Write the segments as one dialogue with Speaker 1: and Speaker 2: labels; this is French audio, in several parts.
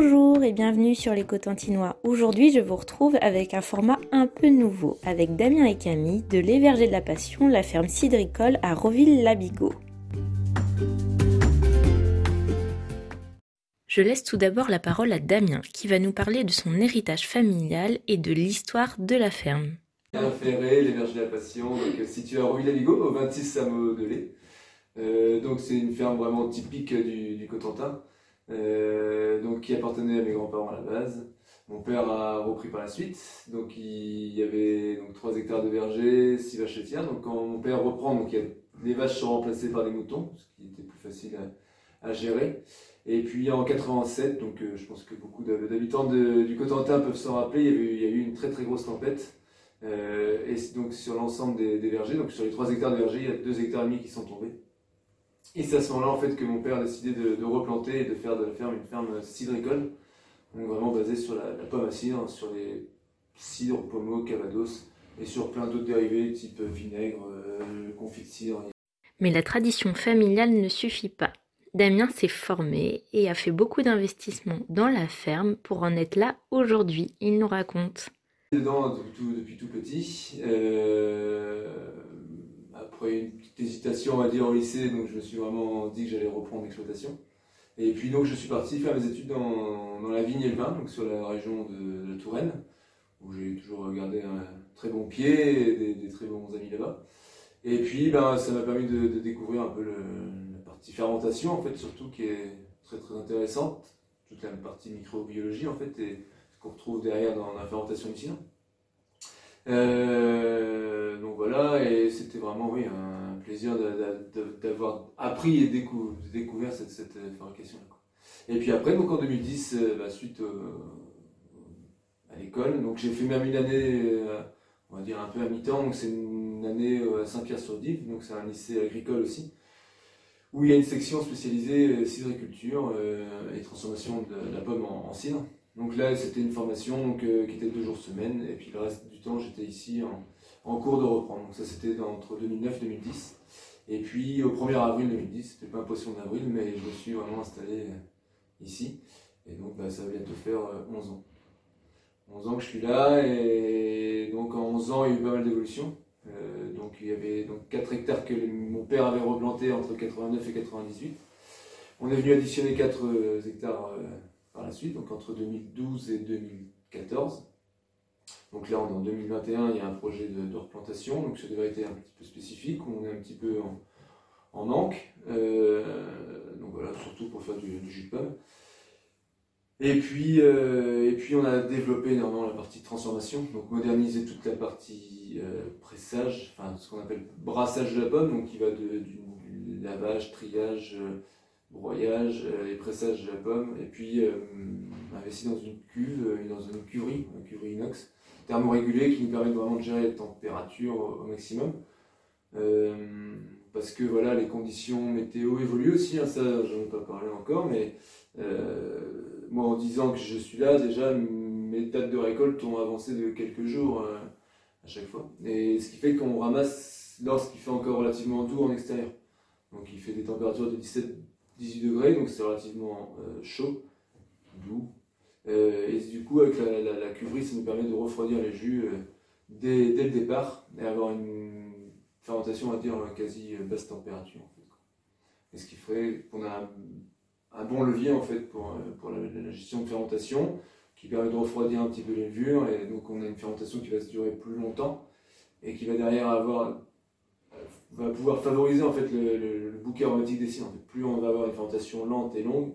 Speaker 1: Bonjour et bienvenue sur les Cotentinois. Aujourd'hui, je vous retrouve avec un format un peu nouveau, avec Damien et Camille de Les Vergers de la Passion, la ferme cidricole à Roville-Labigo. Je laisse tout d'abord la parole à Damien, qui va nous parler de son héritage familial et de l'histoire de la ferme.
Speaker 2: Ferré, les Vergers de la Passion, donc, situé à Roville-Labigo, au 26 hameau de lait. Euh, donc c'est une ferme vraiment typique du, du Cotentin. Euh, donc qui appartenait à mes grands-parents à la base. Mon père a repris par la suite, donc il y avait donc 3 hectares de verger, 6 vaches laitières. Donc quand mon père reprend, donc les vaches sont remplacées par des moutons, ce qui était plus facile à, gérer. Et puis en 87, donc euh, je pense que beaucoup d'habitants du Cotentin peuvent s'en rappeler, il y, a eu, une très très grosse tempête. Euh, et donc sur l'ensemble des, vergers, donc sur les 3 hectares de verger, il y a 2 hectares et demi qui sont tombés. Et c'est à ce moment-là en fait que mon père a décidé de, replanter et de faire de la ferme une ferme cidricole, donc vraiment basée sur la, pomme à cidre, sur les cidres, pommeaux, cavados et sur plein d'autres dérivés type vinaigre, euh, confit de cidre.
Speaker 1: Mais la tradition familiale ne suffit pas. Damien s'est formé et a fait beaucoup d'investissements dans la ferme pour en être là aujourd'hui, il nous raconte.
Speaker 2: Dedans depuis tout, depuis tout petit. Euh, après une petite hésitation, on va dire, au lycée, donc je me suis vraiment dit que j'allais reprendre l'exploitation. Et puis donc je suis parti faire mes études dans, dans la vigne et le vin, donc sur la région de, de Touraine, où j'ai toujours gardé un très bon pied et des, très bons amis là-bas. Et puis ben, ça m'a permis de, découvrir un peu la partie fermentation, en fait, surtout qui est très très intéressante, toute la partie microbiologie en fait, et ce qu'on retrouve derrière dans la fermentation ici. Euh, donc voilà, et c'était vraiment oui, un plaisir d'avoir appris et découvert cette, cette fabrication. Et puis après, donc en 2010, euh, bah, suite à l'école, donc j'ai fait même une année, euh, on va dire un peu à mi-temps, donc c'est une année à Saint-Pierre-sur-Dive, donc c'est un lycée agricole aussi, où il y a une section spécialisée cidriculture et transformation de la pomme en cidre. Donc là, c'était une formation qui était deux jours semaine, et puis le reste du temps, j'étais ici en, cours de reprendre. Donc ça, c'était entre 2009 et 2010. Et puis au 1er avril 2010, c'était pas poisson d'avril, mais je me suis vraiment installé euh, ici. Et donc bah, ça va bientôt faire 11 euh, ans. 11 ans que je suis là, et donc en 11 ans, il y a eu pas mal d'évolutions. Euh, donc il y avait donc 4 hectares que mon père avait replantés entre 89 et 98. On est venu additionner 4 hectares par la suite, donc entre 2012 et 2014. Donc là, on en 2021, il y a un projet de, replantation, donc c'est des variétés un petit peu spécifiques, où on est un petit peu en, manque. Euh, donc voilà, surtout pour faire du, jus de pomme. Et puis, euh, et puis on a développé énormément la partie transformation, donc moderniser toute la partie euh, pressage, enfin ce qu'on appelle brassage de la pomme, donc qui va de, du lavage, triage, broyage et pressage de la pomme, et puis euh, investi dans une cuve, euh, dans une cuverie, une cuverie inox, thermorégulée qui nous permet vraiment de gérer la température au, maximum. Euh, parce que voilà, les conditions météo évoluent aussi, hein, ça j'en ai pas parlé encore, mais moi en disant que je suis là, déjà mes dates de récolte ont avancé de quelques jours à chaque fois. Et ce qui fait qu'on ramasse lorsqu'il fait encore relativement doux en extérieur. Donc il fait des températures de 17 18 degrés, donc c'est relativement euh, chaud, doux. Euh, et du coup, avec la, la, ça nous permet de refroidir les jus euh, dès, le départ et avoir une fermentation, on va dire, à quasi basse température. En fait. Et ce qui ferait qu'on a un, bon levier en fait pour, pour la, gestion de fermentation qui permet de refroidir un petit peu les levures et donc on a une fermentation qui va se durer plus longtemps et qui va derrière avoir va pouvoir favoriser en fait le, bouquet aromatique des cils. Plus on va avoir une fermentation lente et longue,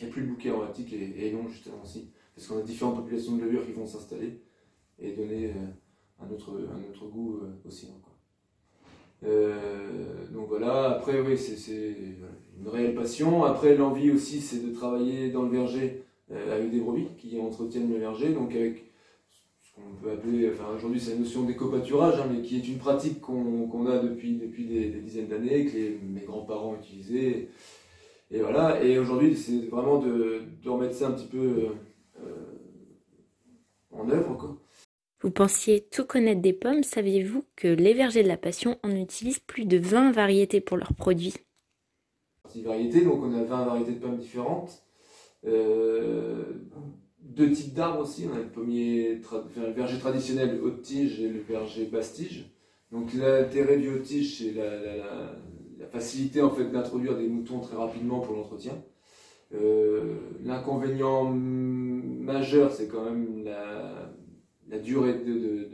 Speaker 2: et plus le bouquet aromatique est, long justement aussi. Parce qu'on a différentes populations de levures qui vont s'installer et donner euh, un, autre, un autre goût euh, aussi. Euh, donc voilà, après oui, c'est une réelle passion. Après l'envie aussi c'est de travailler dans le verger avec des brebis qui entretiennent le verger, donc avec qu'on peut appeler, enfin aujourd'hui c'est la notion d'éco-pâturage, hein, mais qui est une pratique qu'on a depuis, depuis des, dizaines d'années, que mes grands-parents utilisaient. Et voilà, et aujourd'hui c'est vraiment de, de, remettre ça un petit peu euh, en œuvre. Quoi.
Speaker 1: Vous pensiez tout connaître des pommes, saviez-vous que les vergers de la Passion en utilisent plus de 20 variétés pour leurs produits?
Speaker 2: Variétés, donc on a 20 variétés de pommes différentes. Deux types d'arbres aussi. On a le pommier, le verger traditionnel haute tige et le verger basse tige. Donc l'intérêt du haute tige, c'est la, facilité en fait d'introduire des moutons très rapidement pour l'entretien. Euh, l'inconvénient majeur, c'est quand même la, durée de,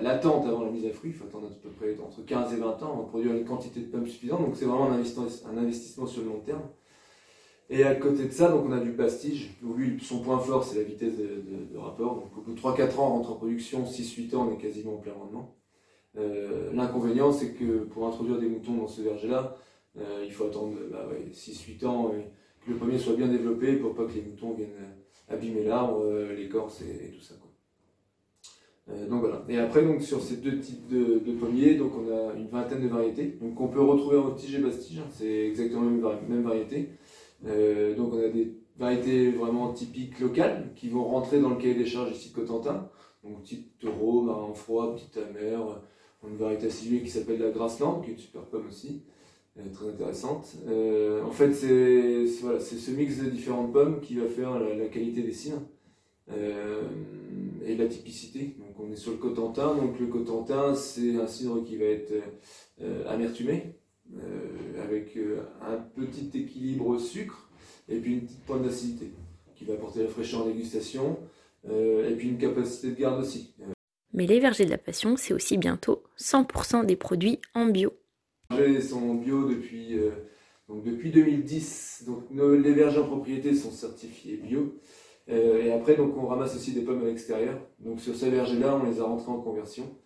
Speaker 2: l'attente avant la mise à fruit. Il faut attendre à peu près entre 15 et 20 ans pour produire une quantité de pommes suffisante. Donc c'est vraiment un investissement sur le long terme. Et à côté de ça, donc on a du bastige, où lui, son point fort, c'est la vitesse de, rapport. Donc au bout de 3-4 ans, on rentre en production, 6-8 ans, on est quasiment au plein rendement. Euh, l'inconvénient, c'est que pour introduire des moutons dans ce verger-là, euh, il faut attendre bah, 6-8 ans que le pommier soit bien développé pour pas que les moutons viennent euh, abîmer l'arbre, l'écorce et, tout ça. donc voilà. Et après, donc, sur ces deux types de, pommiers, donc, on a une vingtaine de variétés. Donc on peut retrouver en et bastige, hein, c'est exactement la même variété. Euh, donc on a des variétés vraiment typiques locales qui vont rentrer dans le cahier des charges ici de Cotentin. Donc type taureau, marin froid, petite amère. Une variété acidulée qui s'appelle la Grassland, qui est une super pomme aussi, très intéressante. Euh, en fait, c'est ce mix de différentes pommes qui va faire la, qualité des cidres euh, et la typicité. Donc on est sur le Cotentin. Donc le Cotentin, c'est un cidre qui va être amertumé, euh, avec euh, un petit équilibre sucre et puis une petite pointe d'acidité qui va apporter la fraîcheur en dégustation euh, et puis une capacité de garde aussi.
Speaker 1: Mais les vergers de la Passion, c'est aussi bientôt 100% des produits en bio.
Speaker 2: Les vergers sont bio depuis, donc depuis 2010. Donc les vergers en propriété sont certifiés bio. et après, donc, on ramasse aussi des pommes à l'extérieur. Donc sur ces vergers-là, on les a rentrés en conversion.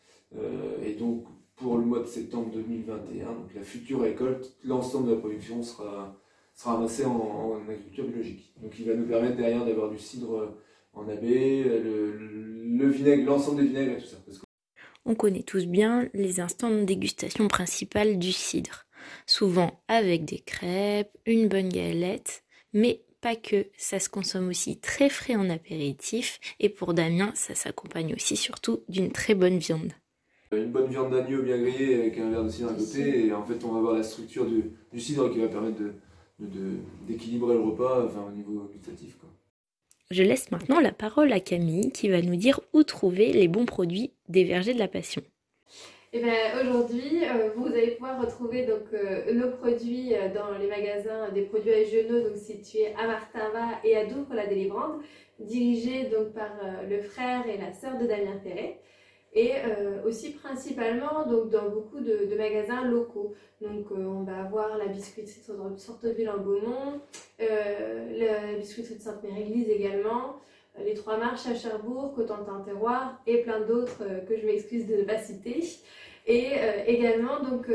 Speaker 2: et donc pour le mois de septembre 2021. Donc la future récolte, l'ensemble de la production sera, sera en, agriculture biologique. Donc il va nous permettre derrière d'avoir du cidre en abbé, le, vinaigre, l'ensemble des vinaigres et tout ça.
Speaker 1: On connaît tous bien les instants de dégustation principales du cidre. Souvent avec des crêpes, une bonne galette, mais pas que, ça se consomme aussi très frais en apéritif et pour Damien, ça s'accompagne aussi surtout d'une très bonne viande.
Speaker 2: Une bonne viande d'agneau bien grillée avec un verre de cidre à côté, et en fait, on va avoir la structure du, cidre qui va permettre d'équilibrer de, le repas enfin, au niveau gustatif. Quoi.
Speaker 1: Je laisse maintenant la parole à Camille qui va nous dire où trouver les bons produits des vergers de la passion.
Speaker 3: Eh bien aujourd'hui, euh, vous allez pouvoir retrouver donc euh, nos produits euh, dans les magasins des produits régionaux donc situés à Martinva et à Douvres la délivrante, dirigés donc par le frère et la sœur de Damien Ferret et euh, aussi principalement donc, dans beaucoup de, magasins locaux. Donc euh, on va avoir la biscuiterie de Sorteville en Beaumont, euh, la biscuiterie de Sainte-Mère-Église également, les Trois Marches à Cherbourg, Cotentin Terroir et plein d'autres que je m'excuse de ne pas citer. Et également donc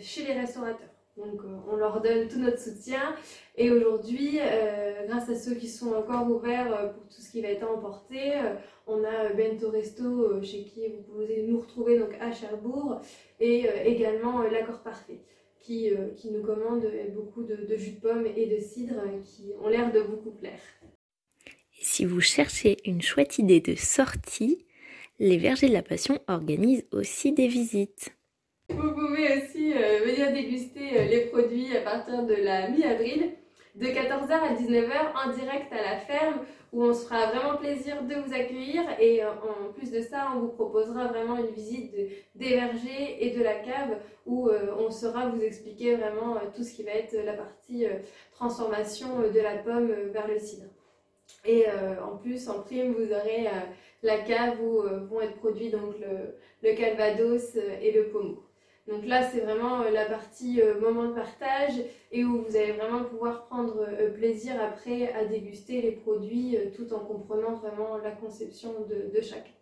Speaker 3: chez les restaurateurs. Donc on leur donne tout notre soutien et aujourd'hui, grâce à ceux qui sont encore ouverts pour tout ce qui va être emporté, on a euh, Bento Resto euh, chez qui vous pouvez nous retrouver donc à Cherbourg et euh, également l'accord parfait qui, nous commande beaucoup de, jus de pomme et de cidre qui ont l'air de beaucoup plaire.
Speaker 1: Si vous cherchez une chouette idée de sortie, les Vergers de la Passion organisent aussi des visites.
Speaker 3: Vous pouvez aussi venir déguster les produits à partir de la mi-avril de 14h à 19h en direct à la ferme où on se fera vraiment plaisir de vous accueillir et euh, en plus de ça, on vous proposera vraiment une visite des vergers et de la cave où euh, on saura vous expliquer vraiment euh, tout ce qui va être la partie transformation de la pomme vers le cidre. Et en plus, en prime, vous aurez la cave où vont être produits donc le, le calvados et le pommeau. Donc là, c'est vraiment euh, la partie euh, moment de partage et où vous allez vraiment pouvoir prendre euh, plaisir après à déguster les produits tout en comprenant vraiment la conception de, de chacun.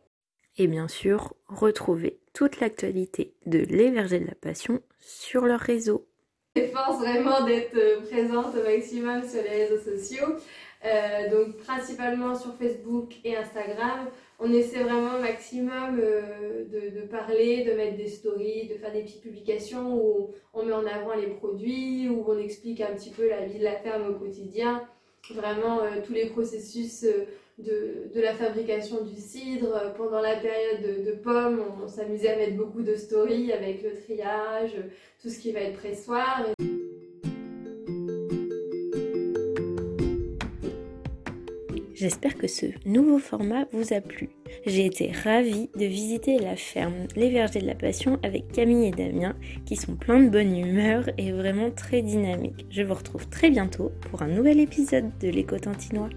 Speaker 1: Et bien sûr, retrouver toute l'actualité de Les Vergers de la Passion sur leur réseau.
Speaker 3: J'efforce vraiment d'être présente au maximum sur les réseaux sociaux. Euh, donc principalement sur Facebook et Instagram. On essaie vraiment au maximum euh, de, parler, de mettre des stories, de faire des petites publications où on met en avant les produits, où on explique un petit peu la vie de la ferme au quotidien, vraiment euh, tous les processus de, de, la fabrication du cidre. Pendant la période de, de pommes, on, s'amusait à mettre beaucoup de stories avec le triage, tout ce qui va être pressoir.
Speaker 1: J'espère que ce nouveau format vous a plu. J'ai été ravie de visiter la ferme Les Vergers de la Passion avec Camille et Damien qui sont pleins de bonne humeur et vraiment très dynamiques. Je vous retrouve très bientôt pour un nouvel épisode de l'écho tantinois.